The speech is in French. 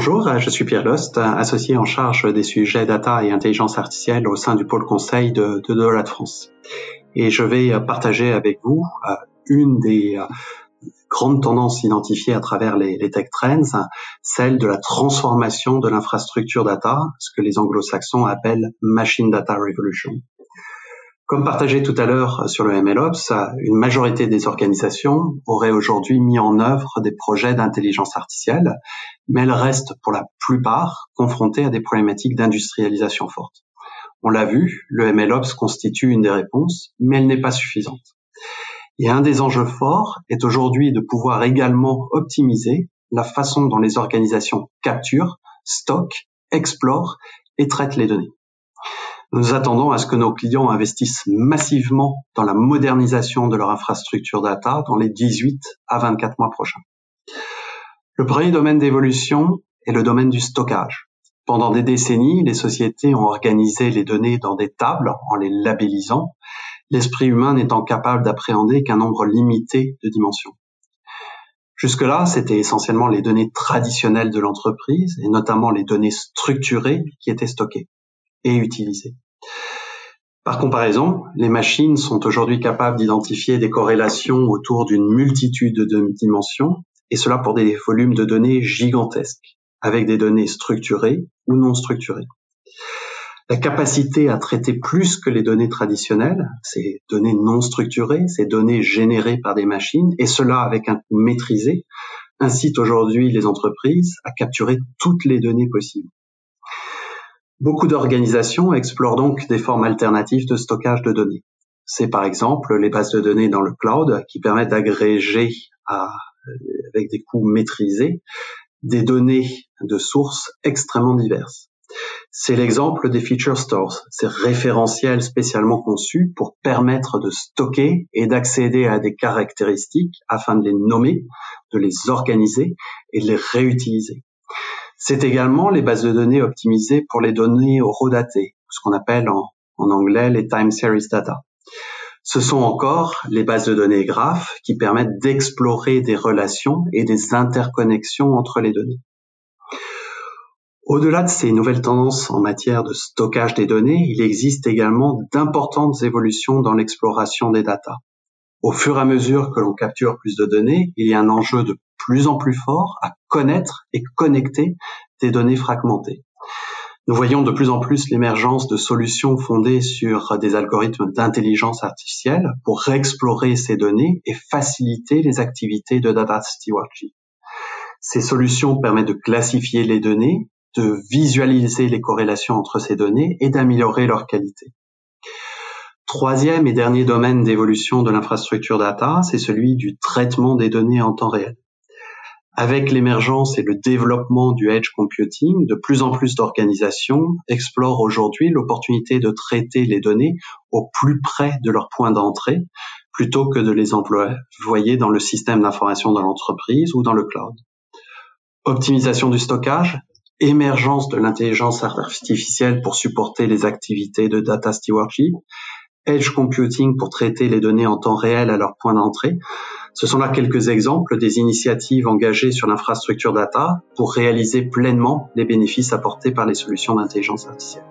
Bonjour, je suis Pierre Lost, associé en charge des sujets data et intelligence artificielle au sein du pôle conseil de, de France. Et je vais partager avec vous euh, une des euh, grandes tendances identifiées à travers les tech trends, celle de la transformation de l'infrastructure data, ce que les anglo-saxons appellent Machine Data Revolution. Comme partagé tout à l'heure sur le MLOps, une majorité des organisations auraient aujourd'hui mis en œuvre des projets d'intelligence artificielle, mais elles restent pour la plupart confrontées à des problématiques d'industrialisation forte. On l'a vu, le MLOps constitue une des réponses, mais elle n'est pas suffisante. Et un des enjeux forts est aujourd'hui de pouvoir également optimiser la façon dont les organisations capturent, stockent, explorent et traitent les données. Nous attendons à ce que nos clients investissent massivement dans la modernisation de leur infrastructure data dans les 18 à 24 mois prochains. Le premier domaine d'évolution est le domaine du stockage. Pendant des décennies, les sociétés ont organisé les données dans des tables en les labellisant, l'esprit humain n'étant capable d'appréhender qu'un nombre limité de dimensions. Jusque-là, c'était essentiellement les données traditionnelles de l'entreprise, et notamment les données structurées qui étaient stockées et utilisés. Par comparaison, les machines sont aujourd'hui capables d'identifier des corrélations autour d'une multitude de dimensions, et cela pour des volumes de données gigantesques, avec des données structurées ou non structurées. La capacité à traiter plus que les données traditionnelles, ces données non structurées, ces données générées par des machines, et cela avec un coût maîtrisé, incite aujourd'hui les entreprises à capturer toutes les données possibles. Beaucoup d'organisations explorent donc des formes alternatives de stockage de données. C'est par exemple les bases de données dans le cloud qui permettent d'agréger avec des coûts maîtrisés des données de sources extrêmement diverses. C'est l'exemple des feature stores, ces référentiels spécialement conçus pour permettre de stocker et d'accéder à des caractéristiques afin de les nommer, de les organiser et de les réutiliser. C'est également les bases de données optimisées pour les données horodatées, ce qu'on appelle en, anglais les time series data. Ce sont encore les bases de données graphes qui permettent d'explorer des relations et des interconnexions entre les données. Au-delà de ces nouvelles tendances en matière de stockage des données, il existe également d'importantes évolutions dans l'exploration des data. Au fur et à mesure que l'on capture plus de données, il y a un enjeu de plus en plus fort à connaître et connecter des données fragmentées. Nous voyons de plus en plus l'émergence de solutions fondées sur des algorithmes d'intelligence artificielle pour réexplorer ces données et faciliter les activités de data stewardship. Ces solutions permettent de classifier les données, de visualiser les corrélations entre ces données et d'améliorer leur qualité. Troisième et dernier domaine d'évolution de l'infrastructure data, c'est celui du traitement des données en temps réel. Avec l'émergence et le développement du edge computing, de plus en plus d'organisations explorent aujourd'hui l'opportunité de traiter les données au plus près de leur point d'entrée plutôt que de les envoyer dans le système d'information de l'entreprise ou dans le cloud. Optimisation du stockage, émergence de l'intelligence artificielle pour supporter les activités de data stewardship, edge computing pour traiter les données en temps réel à leur point d'entrée. Ce sont là quelques exemples des initiatives engagées sur l'infrastructure data pour réaliser pleinement les bénéfices apportés par les solutions d'intelligence artificielle.